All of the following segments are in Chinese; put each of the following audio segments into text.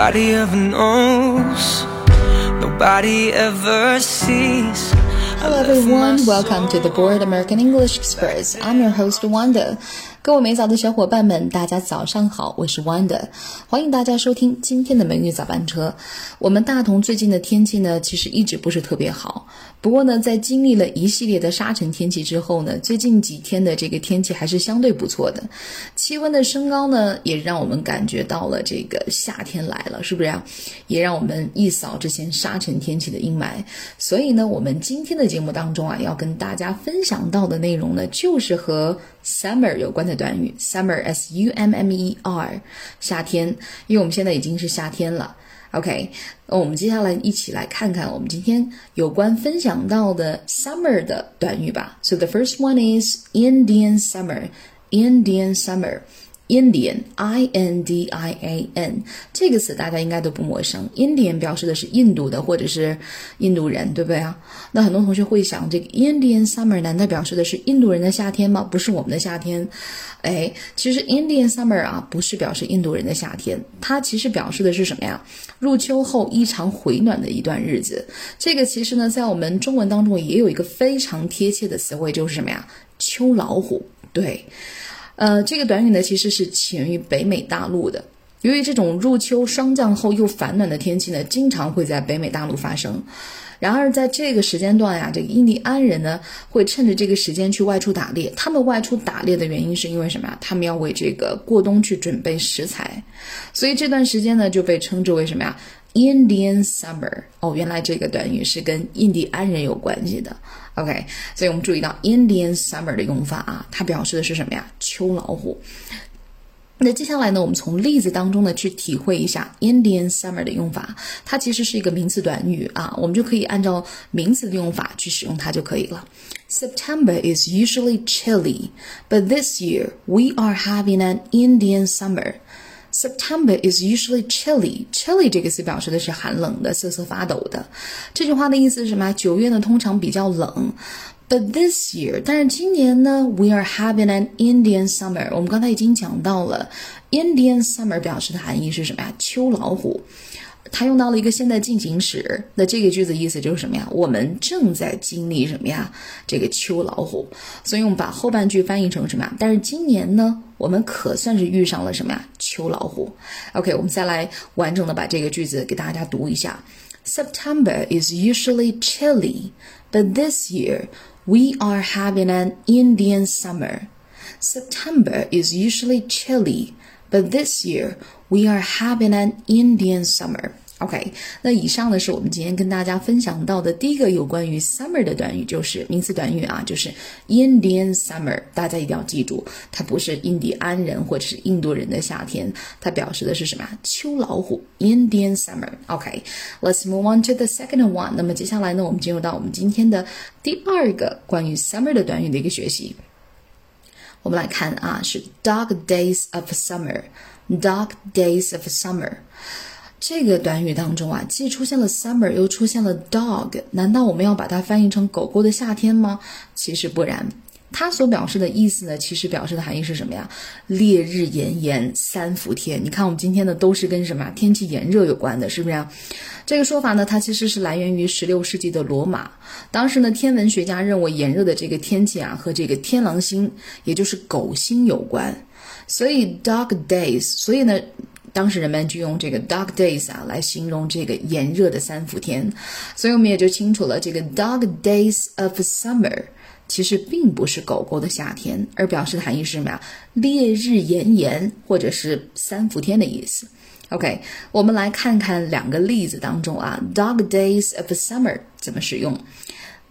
Nobody ever knows. Nobody ever sees. Hello everyone, welcome to the Board American English Express. I'm your host Wanda. 各位美早的小伙伴们，大家早上好，我是 Wanda，欢迎大家收听今天的美女早班车。我们大同最近的天气呢，其实一直不是特别好。不过呢，在经历了一系列的沙尘天气之后呢，最近几天的这个天气还是相对不错的。气温的升高呢，也让我们感觉到了这个夏天来了，是不是啊？也让我们一扫之前沙尘天气的阴霾。所以呢，我们今天的节目当中啊，要跟大家分享到的内容呢，就是和 summer 有关的短语，summer s u m m e r，夏天，因为我们现在已经是夏天了。OK，那我们接下来一起来看看我们今天有关分享到的 summer 的短语吧。So the first one is Indian summer. Indian summer. Indian, I N D I A N 这个词大家应该都不陌生。Indian 表示的是印度的或者是印度人，对不对啊？那很多同学会想，这个 Indian summer 难道表示的是印度人的夏天吗？不是我们的夏天。哎，其实 Indian summer 啊，不是表示印度人的夏天，它其实表示的是什么呀？入秋后异常回暖的一段日子。这个其实呢，在我们中文当中也有一个非常贴切的词汇，就是什么呀？秋老虎。对。呃，这个短语呢，其实是起源于北美大陆的。由于这种入秋霜降后又反暖的天气呢，经常会在北美大陆发生。然而，在这个时间段呀，这个印第安人呢，会趁着这个时间去外出打猎。他们外出打猎的原因是因为什么呀？他们要为这个过冬去准备食材。所以这段时间呢，就被称之为什么呀？Indian Summer。哦，原来这个短语是跟印第安人有关系的。OK，所以我们注意到 Indian Summer 的用法啊，它表示的是什么呀？秋老虎。那接下来呢，我们从例子当中呢去体会一下 Indian Summer 的用法。它其实是一个名词短语啊，我们就可以按照名词的用法去使用它就可以了。September is usually chilly, but this year we are having an Indian summer. September is usually chilly. Chilly 这个词表示的是寒冷的、瑟瑟发抖的。这句话的意思是什么？九月呢通常比较冷。But this year，但是今年呢，we are having an Indian summer。我们刚才已经讲到了，Indian summer 表示的含义是什么呀？秋老虎。它用到了一个现在进行时，那这个句子意思就是什么呀？我们正在经历什么呀？这个秋老虎，所以我们把后半句翻译成什么呀？但是今年呢，我们可算是遇上了什么呀？秋老虎。OK，我们再来完整的把这个句子给大家读一下。September is usually chilly, but this year we are having an Indian summer. September is usually chilly, but this year we are having an Indian summer. OK，那以上呢是我们今天跟大家分享到的第一个有关于 summer 的短语，就是名词短语啊，就是 Indian summer。大家一定要记住，它不是印第安人或者是印度人的夏天，它表示的是什么？秋老虎，Indian summer。OK，let's move on to the second one。那么接下来呢，我们进入到我们今天的第二个关于 summer 的短语的一个学习。我们来看啊，是 Dog Days of Summer。Dog Days of Summer。这个短语当中啊，既出现了 summer，又出现了 dog，难道我们要把它翻译成狗狗的夏天吗？其实不然，它所表示的意思呢，其实表示的含义是什么呀？烈日炎炎三伏天。你看我们今天的都是跟什么天气炎热有关的，是不是？这个说法呢，它其实是来源于十六世纪的罗马。当时呢，天文学家认为炎热的这个天气啊，和这个天狼星，也就是狗星有关。所以 dog days，所以呢。当时人们就用这个 dog days 啊来形容这个炎热的三伏天，所以我们也就清楚了，这个 dog days of summer 其实并不是狗狗的夏天，而表示的含义是什么呀？烈日炎炎或者是三伏天的意思。OK，我们来看看两个例子当中啊，dog days of summer 怎么使用。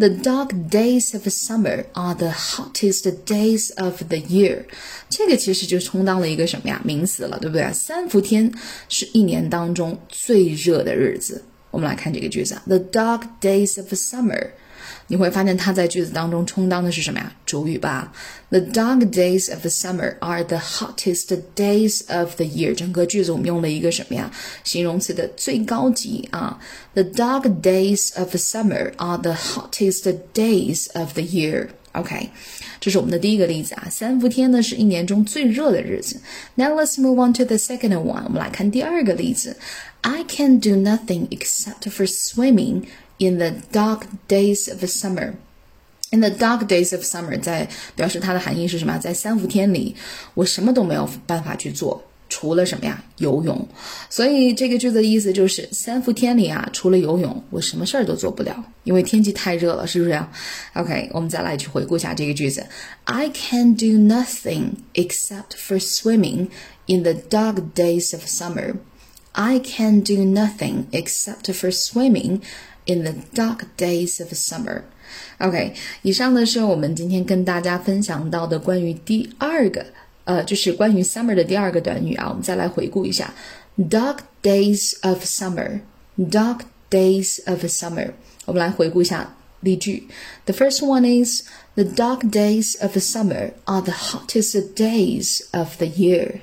The dark days of summer are the hottest days of the year。这个其实就充当了一个什么呀？名词了，对不对？三伏天是一年当中最热的日子。我们来看这个句子：The dark days of summer 你会发现它在句子当中充当的是什么呀？主语吧。The dog days of the summer are the hottest days of the year。整个句子我们用了一个什么呀？形容词的最高级啊。The dog days of the summer are the hottest days of the year。 OK，这是我们的第一个例子啊。三伏天呢是一年中最热的日子。Now let's move on to the second one。我们来看第二个例子。I can do nothing except for swimming in the dark days of summer. In the dark days of summer，在表示它的含义是什么？在三伏天里，我什么都没有办法去做。除了什么呀？游泳。所以这个句子的意思就是，三伏天里啊，除了游泳，我什么事儿都做不了，因为天气太热了，是不是？OK，我们再来去回顾一下这个句子：I can do nothing except for swimming in the dark days of summer. I can do nothing except for swimming in the dark days of summer. OK，以上呢是我们今天跟大家分享到的关于第二个。呃，就是关于 summer 的第二个短语啊，我们再来回顾一下，dark days of summer，dark days of summer。我们来回顾一下例句。The first one is the dark days of summer are the hottest days of the year.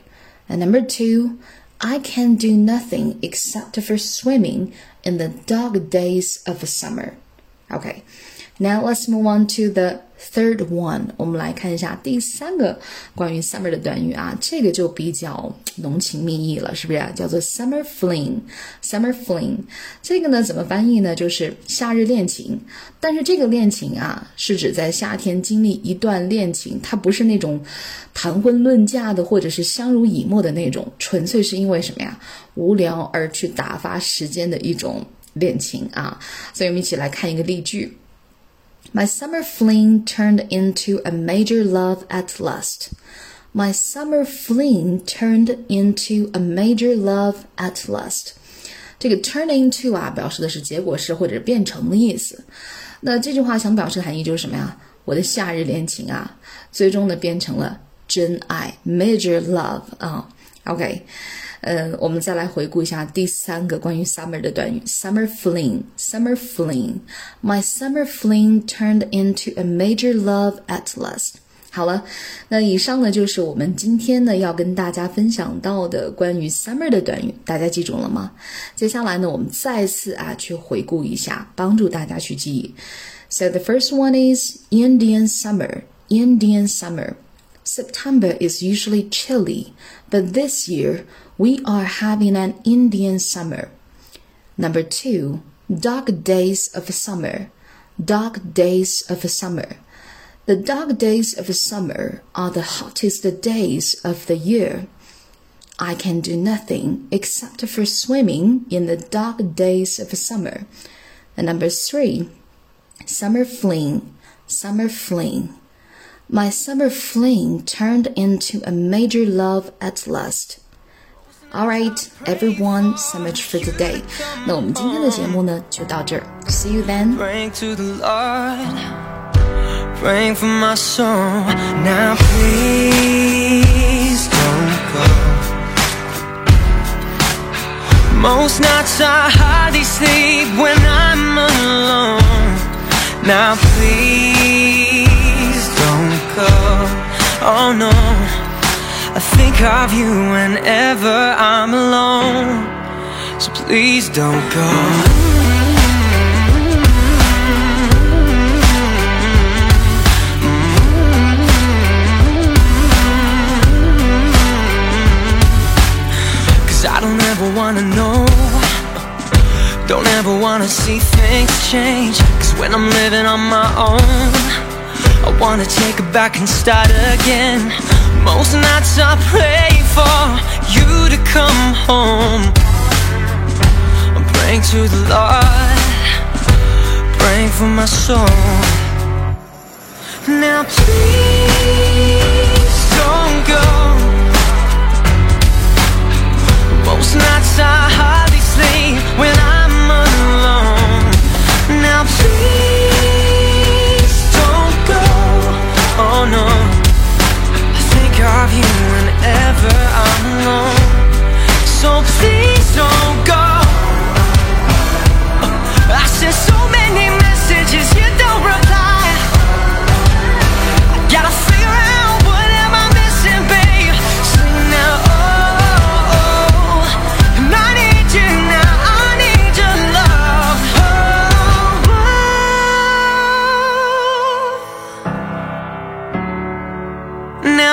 And number two, I can do nothing except for swimming in the dog days of the summer. Okay. Now let's move on to the third one。我们来看一下第三个关于 summer 的短语啊，这个就比较浓情蜜意了，是不是？叫做 summer fling。summer fling 这个呢怎么翻译呢？就是夏日恋情。但是这个恋情啊，是指在夏天经历一段恋情，它不是那种谈婚论嫁的，或者是相濡以沫的那种，纯粹是因为什么呀？无聊而去打发时间的一种恋情啊。所以我们一起来看一个例句。My summer fling turned into a major love at last. My summer fling turned into a major love at last. 这个 turn into 啊，表示的是结果式或者变成的意思。那这句话想表示的含义就是什么呀？我的夏日恋情啊，最终呢变成了真爱，major love 啊。OK。 嗯，我们再来回顾一下第三个关于 summer 的短语：summer fling。summer fling。My summer fling turned into a major love at last。好了，那以上呢就是我们今天呢要跟大家分享到的关于 summer 的短语，大家记住了吗？接下来呢，我们再次啊去回顾一下，帮助大家去记忆。So the first one is Indian summer. Indian summer. September is usually chilly, but this year we are having an Indian summer. Number two, dark days of summer. Dark days of summer. The dark days of summer are the hottest days of the year. I can do nothing except for swimming in the dark days of summer. And number three, summer fling, summer fling. My summer fling turned into a major love at last. Alright, everyone, so much for today. 那我们今天的节目呢就到这儿。See you then. Praying to the Lord, praying for my soul. Now please don't go. Most nights I hardly sleep when I'm alone. Now please don't go. Oh no. I think of you whenever I'm alone. So please don't go. Cause I don't ever wanna know. Don't ever wanna see things change. Cause when I'm living on my own I wanna take it back and start again most nights I pray for you to come home. Praying to the Lord. Praying for my soul. Now please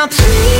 Now please